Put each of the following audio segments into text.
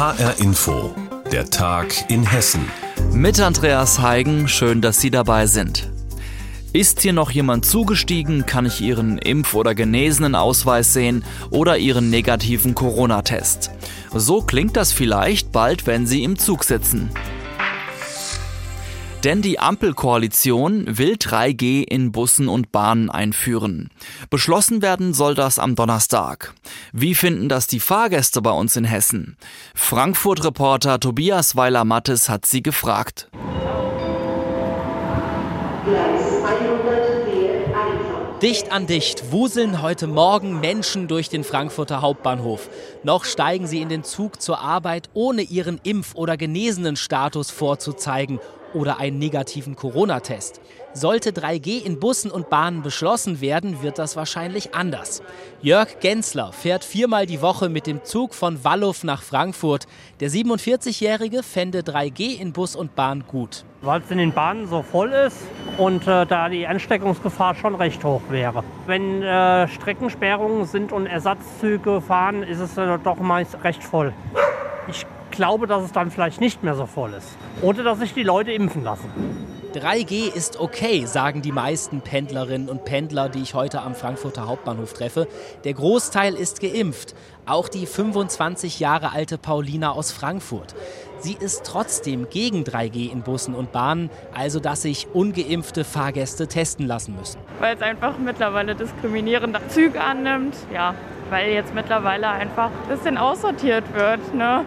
HR Info, der Tag in Hessen. Mit Andreas Heigen, schön, dass Sie dabei sind. Ist hier noch jemand zugestiegen, kann ich Ihren Impf- oder Genesenen-Ausweis sehen oder Ihren negativen Corona-Test. So klingt das vielleicht bald, wenn Sie im Zug sitzen. Denn die Ampelkoalition will 3G in Bussen und Bahnen einführen. Beschlossen werden soll das am Donnerstag. Wie finden das die Fahrgäste bei uns in Hessen? Frankfurt-Reporter Tobias Weiler-Mattes hat sie gefragt. Dicht an dicht wuseln heute Morgen Menschen durch den Frankfurter Hauptbahnhof. Noch steigen sie in den Zug zur Arbeit, ohne ihren Impf- oder Genesenen-Status vorzuzeigen oder einen negativen Corona-Test. Sollte 3G in Bussen und Bahnen beschlossen werden, wird das wahrscheinlich anders. Jörg Gensler fährt viermal die Woche mit dem Zug von Wallow nach Frankfurt. Der 47-Jährige fände 3G in Bus und Bahn gut. Weil es in den Bahnen so voll ist und äh, da die Ansteckungsgefahr schon recht hoch wäre. Wenn äh, Streckensperrungen sind und Ersatzzüge fahren, ist es äh, doch meist recht voll. Ich glaube, dass es dann vielleicht nicht mehr so voll ist. Oder dass sich die Leute impfen lassen. 3G ist okay, sagen die meisten Pendlerinnen und Pendler, die ich heute am Frankfurter Hauptbahnhof treffe. Der Großteil ist geimpft. Auch die 25 Jahre alte Paulina aus Frankfurt. Sie ist trotzdem gegen 3G in Bussen und Bahnen, also dass sich ungeimpfte Fahrgäste testen lassen müssen. Weil es einfach mittlerweile diskriminierende Züge annimmt. Ja, weil jetzt mittlerweile einfach ein bisschen aussortiert wird. Ne?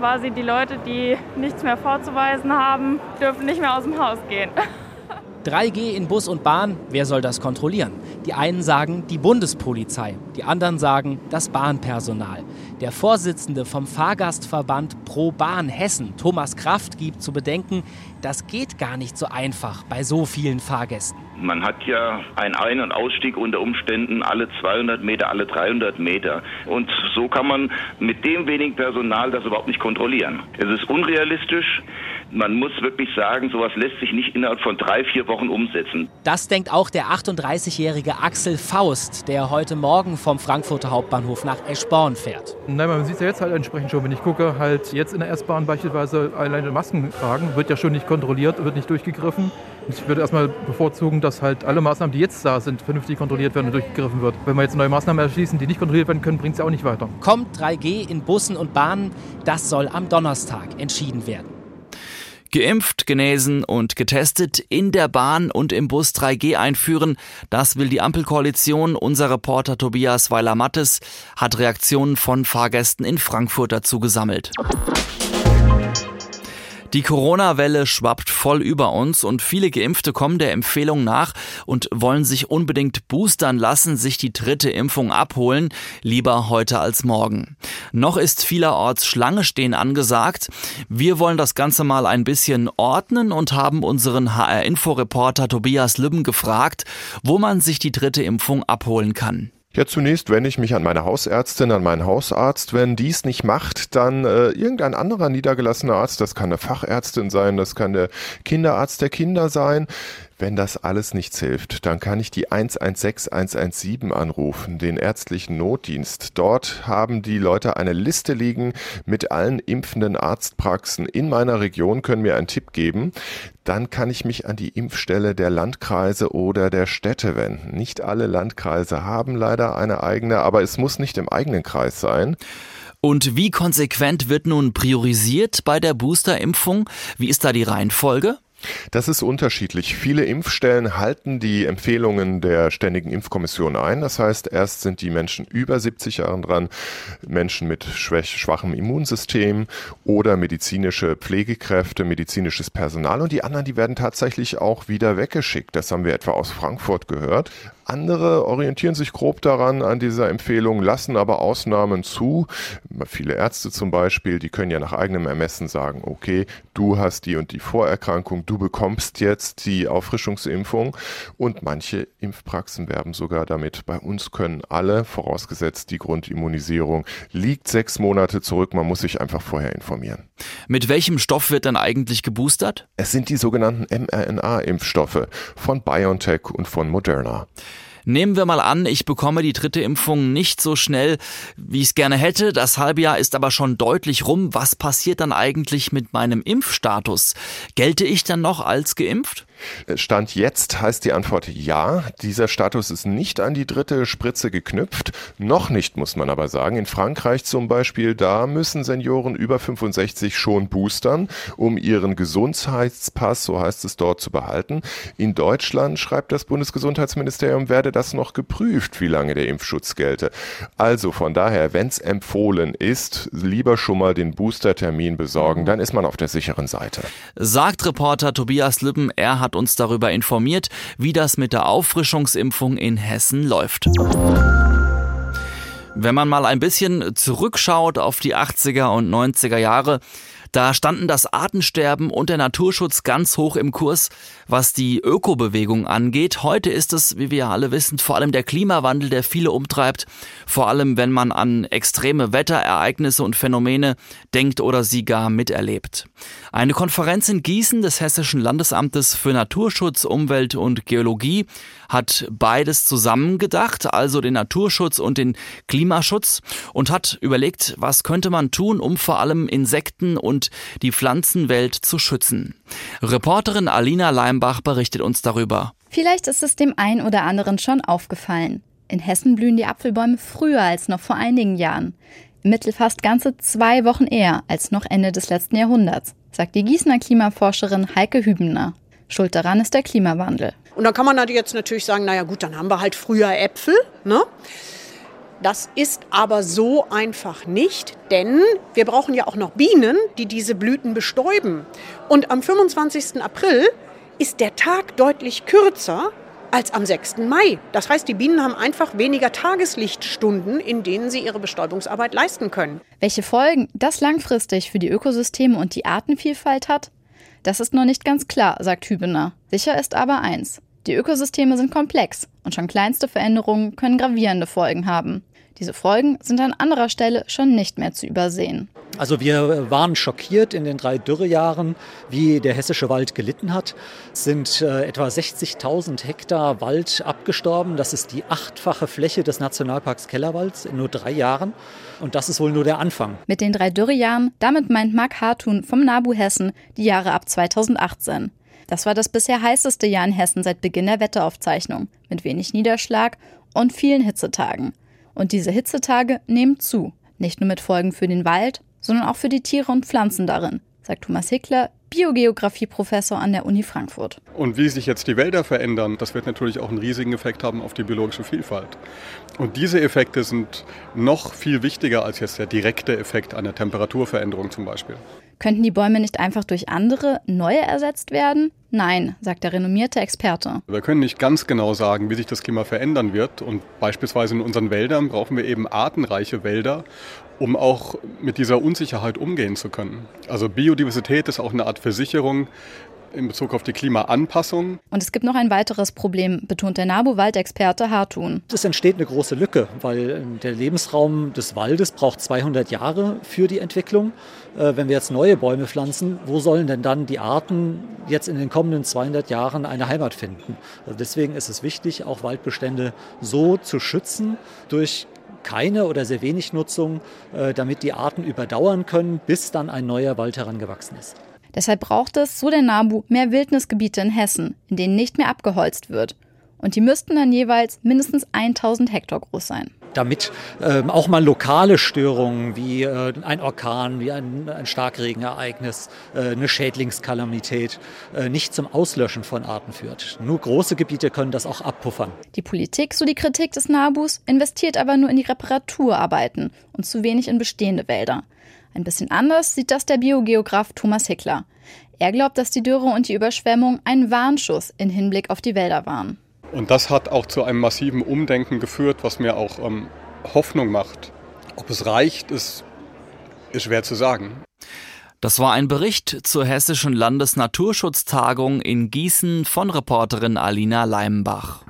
Quasi die Leute, die nichts mehr vorzuweisen haben, dürfen nicht mehr aus dem Haus gehen. 3G in Bus und Bahn, wer soll das kontrollieren? Die einen sagen die Bundespolizei, die anderen sagen das Bahnpersonal. Der Vorsitzende vom Fahrgastverband Pro Bahn Hessen, Thomas Kraft, gibt zu bedenken, das geht gar nicht so einfach bei so vielen Fahrgästen. Man hat ja einen Ein- und Ausstieg unter Umständen alle 200 Meter, alle 300 Meter. Und so kann man mit dem wenigen Personal das überhaupt nicht kontrollieren. Es ist unrealistisch. Man muss wirklich sagen, sowas lässt sich nicht innerhalb von drei, vier Wochen umsetzen. Das denkt auch der 38-jährige Axel Faust, der heute Morgen vom Frankfurter Hauptbahnhof nach Eschborn fährt. Nein, man sieht es ja jetzt halt entsprechend schon, wenn ich gucke, halt jetzt in der S-Bahn beispielsweise alleine Masken tragen, wird ja schon nicht kontrolliert, wird nicht durchgegriffen. Ich würde erstmal bevorzugen, dass halt alle Maßnahmen, die jetzt da sind, vernünftig kontrolliert werden und durchgegriffen wird. Wenn wir jetzt neue Maßnahmen erschließen, die nicht kontrolliert werden können, bringt es ja auch nicht weiter. Kommt 3G in Bussen und Bahnen, das soll am Donnerstag entschieden werden. Geimpft, genesen und getestet in der Bahn und im Bus 3G einführen, das will die Ampelkoalition. Unser Reporter Tobias Weiler-Mattes hat Reaktionen von Fahrgästen in Frankfurt dazu gesammelt. Die Corona-Welle schwappt voll über uns und viele Geimpfte kommen der Empfehlung nach und wollen sich unbedingt boostern lassen, sich die dritte Impfung abholen, lieber heute als morgen. Noch ist vielerorts Schlange stehen angesagt. Wir wollen das Ganze mal ein bisschen ordnen und haben unseren HR-Info-Reporter Tobias Lübben gefragt, wo man sich die dritte Impfung abholen kann. Ja, zunächst wende ich mich an meine Hausärztin, an meinen Hausarzt. Wenn dies nicht macht, dann äh, irgendein anderer niedergelassener Arzt, das kann eine Fachärztin sein, das kann der Kinderarzt der Kinder sein. Wenn das alles nichts hilft, dann kann ich die 116 117 anrufen, den ärztlichen Notdienst. Dort haben die Leute eine Liste liegen mit allen impfenden Arztpraxen in meiner Region, können mir einen Tipp geben. Dann kann ich mich an die Impfstelle der Landkreise oder der Städte wenden. Nicht alle Landkreise haben leider eine eigene, aber es muss nicht im eigenen Kreis sein. Und wie konsequent wird nun priorisiert bei der Boosterimpfung? Wie ist da die Reihenfolge? Das ist unterschiedlich. Viele Impfstellen halten die Empfehlungen der Ständigen Impfkommission ein. Das heißt, erst sind die Menschen über 70 Jahren dran, Menschen mit schwachem Immunsystem oder medizinische Pflegekräfte, medizinisches Personal und die anderen, die werden tatsächlich auch wieder weggeschickt. Das haben wir etwa aus Frankfurt gehört. Andere orientieren sich grob daran an dieser Empfehlung, lassen aber Ausnahmen zu. Viele Ärzte zum Beispiel, die können ja nach eigenem Ermessen sagen, okay, du hast die und die Vorerkrankung, du bekommst jetzt die Auffrischungsimpfung. Und manche Impfpraxen werben sogar damit, bei uns können alle, vorausgesetzt die Grundimmunisierung, liegt sechs Monate zurück. Man muss sich einfach vorher informieren. Mit welchem Stoff wird dann eigentlich geboostert? Es sind die sogenannten mRNA-Impfstoffe von BioNTech und von Moderna. Nehmen wir mal an, ich bekomme die dritte Impfung nicht so schnell, wie ich es gerne hätte. Das Halbjahr ist aber schon deutlich rum. Was passiert dann eigentlich mit meinem Impfstatus? Gelte ich dann noch als geimpft? Stand jetzt heißt die Antwort ja. Dieser Status ist nicht an die dritte Spritze geknüpft. Noch nicht, muss man aber sagen. In Frankreich zum Beispiel, da müssen Senioren über 65 schon boostern, um ihren Gesundheitspass, so heißt es dort, zu behalten. In Deutschland, schreibt das Bundesgesundheitsministerium, werde das noch geprüft, wie lange der Impfschutz gelte. Also von daher, wenn es empfohlen ist, lieber schon mal den Boostertermin besorgen, dann ist man auf der sicheren Seite. Sagt Reporter Tobias Lübben, er hat uns darüber informiert, wie das mit der Auffrischungsimpfung in Hessen läuft. Wenn man mal ein bisschen zurückschaut auf die 80er und 90er Jahre, da standen das Artensterben und der Naturschutz ganz hoch im Kurs, was die Ökobewegung angeht. Heute ist es, wie wir alle wissen, vor allem der Klimawandel, der viele umtreibt, vor allem wenn man an extreme Wetterereignisse und Phänomene denkt oder sie gar miterlebt. Eine Konferenz in Gießen des Hessischen Landesamtes für Naturschutz, Umwelt und Geologie hat beides zusammengedacht, also den Naturschutz und den Klimaschutz und hat überlegt, was könnte man tun, um vor allem Insekten und die Pflanzenwelt zu schützen. Reporterin Alina Leimbach berichtet uns darüber. Vielleicht ist es dem einen oder anderen schon aufgefallen. In Hessen blühen die Apfelbäume früher als noch vor einigen Jahren. Im Mittel fast ganze zwei Wochen eher als noch Ende des letzten Jahrhunderts, sagt die Gießener Klimaforscherin Heike Hübener. Schuld daran ist der Klimawandel. Und dann kann man jetzt natürlich sagen, naja gut, dann haben wir halt früher Äpfel. Ne? Das ist aber so einfach nicht, denn wir brauchen ja auch noch Bienen, die diese Blüten bestäuben. Und am 25. April ist der Tag deutlich kürzer als am 6. Mai. Das heißt, die Bienen haben einfach weniger Tageslichtstunden, in denen sie ihre Bestäubungsarbeit leisten können. Welche Folgen das langfristig für die Ökosysteme und die Artenvielfalt hat, das ist noch nicht ganz klar, sagt Hübener. Sicher ist aber eins. Die Ökosysteme sind komplex und schon kleinste Veränderungen können gravierende Folgen haben. Diese Folgen sind an anderer Stelle schon nicht mehr zu übersehen. Also wir waren schockiert in den drei Dürrejahren, wie der hessische Wald gelitten hat. Es sind äh, etwa 60.000 Hektar Wald abgestorben. Das ist die achtfache Fläche des Nationalparks Kellerwalds in nur drei Jahren. Und das ist wohl nur der Anfang. Mit den drei Dürrejahren, damit meint Marc Hartun vom NABU Hessen die Jahre ab 2018. Das war das bisher heißeste Jahr in Hessen seit Beginn der Wetteraufzeichnung, mit wenig Niederschlag und vielen Hitzetagen. Und diese Hitzetage nehmen zu. Nicht nur mit Folgen für den Wald, sondern auch für die Tiere und Pflanzen darin, sagt Thomas Hickler, Biogeografie-Professor an der Uni Frankfurt. Und wie sich jetzt die Wälder verändern, das wird natürlich auch einen riesigen Effekt haben auf die biologische Vielfalt. Und diese Effekte sind noch viel wichtiger als jetzt der direkte Effekt einer Temperaturveränderung zum Beispiel. Könnten die Bäume nicht einfach durch andere, neue ersetzt werden? Nein, sagt der renommierte Experte. Wir können nicht ganz genau sagen, wie sich das Klima verändern wird. Und beispielsweise in unseren Wäldern brauchen wir eben artenreiche Wälder, um auch mit dieser Unsicherheit umgehen zu können. Also Biodiversität ist auch eine Art Versicherung in Bezug auf die Klimaanpassung. Und es gibt noch ein weiteres Problem, betont der NABU-Waldexperte Hartun. Es entsteht eine große Lücke, weil äh, der Lebensraum des Waldes braucht 200 Jahre für die Entwicklung. Äh, wenn wir jetzt neue Bäume pflanzen, wo sollen denn dann die Arten jetzt in den kommenden 200 Jahren eine Heimat finden? Also deswegen ist es wichtig, auch Waldbestände so zu schützen durch keine oder sehr wenig Nutzung, äh, damit die Arten überdauern können, bis dann ein neuer Wald herangewachsen ist. Deshalb braucht es, so der NABU, mehr Wildnisgebiete in Hessen, in denen nicht mehr abgeholzt wird. Und die müssten dann jeweils mindestens 1000 Hektar groß sein damit ähm, auch mal lokale Störungen wie äh, ein Orkan, wie ein, ein Starkregenereignis, äh, eine Schädlingskalamität äh, nicht zum Auslöschen von Arten führt. Nur große Gebiete können das auch abpuffern. Die Politik, so die Kritik des NABUs, investiert aber nur in die Reparaturarbeiten und zu wenig in bestehende Wälder. Ein bisschen anders sieht das der Biogeograf Thomas Hickler. Er glaubt, dass die Dürre und die Überschwemmung ein Warnschuss in Hinblick auf die Wälder waren. Und das hat auch zu einem massiven Umdenken geführt, was mir auch ähm, Hoffnung macht. Ob es reicht, ist, ist schwer zu sagen. Das war ein Bericht zur Hessischen Landesnaturschutztagung in Gießen von Reporterin Alina Leimbach.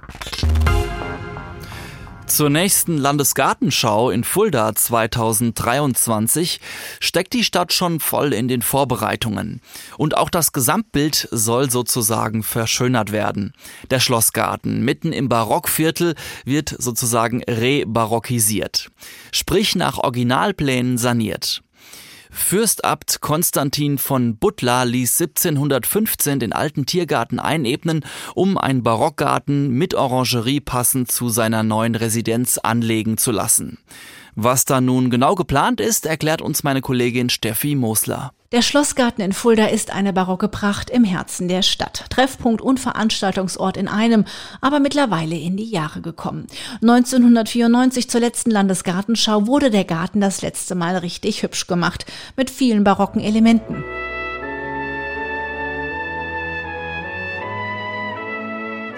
Zur nächsten Landesgartenschau in Fulda 2023 steckt die Stadt schon voll in den Vorbereitungen. Und auch das Gesamtbild soll sozusagen verschönert werden. Der Schlossgarten mitten im Barockviertel wird sozusagen rebarockisiert. Sprich nach Originalplänen saniert. Fürstabt Konstantin von Butler ließ 1715 den alten Tiergarten einebnen, um einen Barockgarten mit Orangerie passend zu seiner neuen Residenz anlegen zu lassen. Was da nun genau geplant ist, erklärt uns meine Kollegin Steffi Mosler. Der Schlossgarten in Fulda ist eine barocke Pracht im Herzen der Stadt. Treffpunkt und Veranstaltungsort in einem, aber mittlerweile in die Jahre gekommen. 1994 zur letzten Landesgartenschau wurde der Garten das letzte Mal richtig hübsch gemacht, mit vielen barocken Elementen.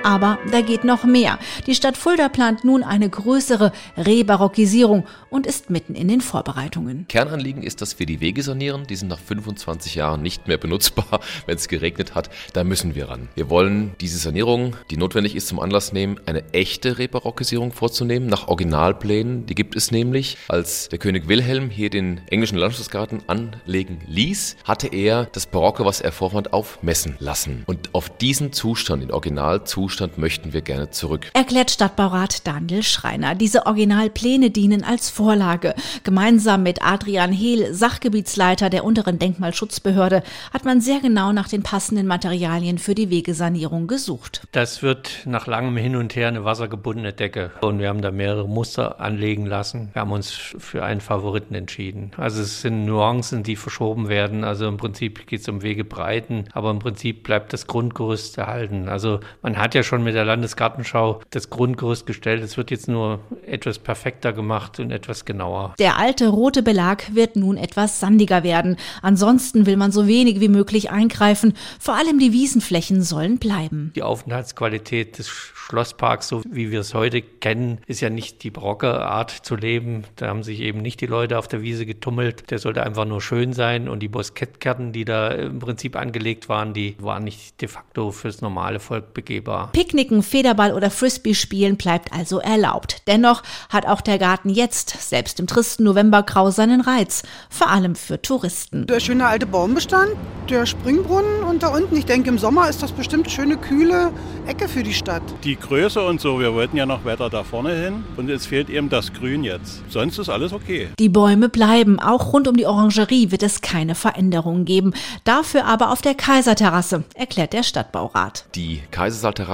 Aber da geht noch mehr. Die Stadt Fulda plant nun eine größere Rebarockisierung und ist mitten in den Vorbereitungen. Kernanliegen ist, dass wir die Wege sanieren. Die sind nach 25 Jahren nicht mehr benutzbar, wenn es geregnet hat. Da müssen wir ran. Wir wollen diese Sanierung, die notwendig ist, zum Anlass nehmen, eine echte Rebarockisierung vorzunehmen, nach Originalplänen. Die gibt es nämlich. Als der König Wilhelm hier den englischen Landschaftsgarten anlegen ließ, hatte er das Barocke, was er vorfand, aufmessen lassen. Und auf diesen Zustand, den Originalzustand, Zustand möchten wir gerne zurück. Erklärt Stadtbaurat Daniel Schreiner. Diese Originalpläne dienen als Vorlage. Gemeinsam mit Adrian Hehl, Sachgebietsleiter der unteren Denkmalschutzbehörde, hat man sehr genau nach den passenden Materialien für die Wegesanierung gesucht. Das wird nach langem Hin und Her eine wassergebundene Decke. Und wir haben da mehrere Muster anlegen lassen. Wir haben uns für einen Favoriten entschieden. Also es sind Nuancen, die verschoben werden. Also im Prinzip geht es um Wegebreiten, aber im Prinzip bleibt das Grundgerüst erhalten. Also man hat ja schon mit der Landesgartenschau das Grundgerüst gestellt. Es wird jetzt nur etwas perfekter gemacht und etwas genauer. Der alte rote Belag wird nun etwas sandiger werden. Ansonsten will man so wenig wie möglich eingreifen. Vor allem die Wiesenflächen sollen bleiben. Die Aufenthaltsqualität des Schlossparks, so wie wir es heute kennen, ist ja nicht die barocke Art zu leben. Da haben sich eben nicht die Leute auf der Wiese getummelt. Der sollte einfach nur schön sein und die Boskettkärten, die da im Prinzip angelegt waren, die waren nicht de facto fürs normale Volk begehbar. Picknicken, Federball oder Frisbee spielen bleibt also erlaubt. Dennoch hat auch der Garten jetzt, selbst im tristen Novembergrau, seinen Reiz, vor allem für Touristen. Der schöne alte Baumbestand, der Springbrunnen und da unten, ich denke im Sommer ist das bestimmt eine schöne kühle Ecke für die Stadt. Die Größe und so, wir wollten ja noch weiter da vorne hin und es fehlt eben das Grün jetzt. Sonst ist alles okay. Die Bäume bleiben, auch rund um die Orangerie wird es keine Veränderungen geben. Dafür aber auf der Kaiserterrasse, erklärt der Stadtbaurat. Die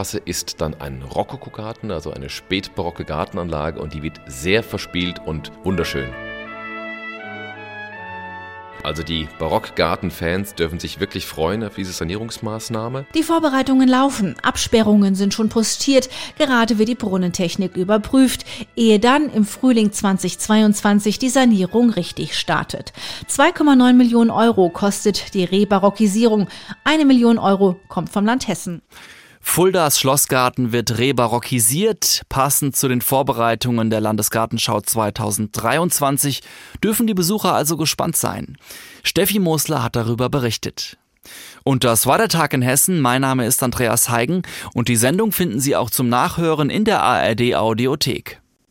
Kaisersaalterrasse ist dann ein Rokokogarten, also eine spätbarocke Gartenanlage und die wird sehr verspielt und wunderschön. Also die Barockgarten-Fans dürfen sich wirklich freuen auf diese Sanierungsmaßnahme. Die Vorbereitungen laufen, Absperrungen sind schon postiert, gerade wird die Brunnentechnik überprüft, ehe dann im Frühling 2022 die Sanierung richtig startet. 2,9 Millionen Euro kostet die Rebarockisierung, eine Million Euro kommt vom Land Hessen. Fuldas Schlossgarten wird rebarockisiert. Passend zu den Vorbereitungen der Landesgartenschau 2023 dürfen die Besucher also gespannt sein. Steffi Mosler hat darüber berichtet. Und das war der Tag in Hessen. Mein Name ist Andreas Heigen und die Sendung finden Sie auch zum Nachhören in der ARD Audiothek.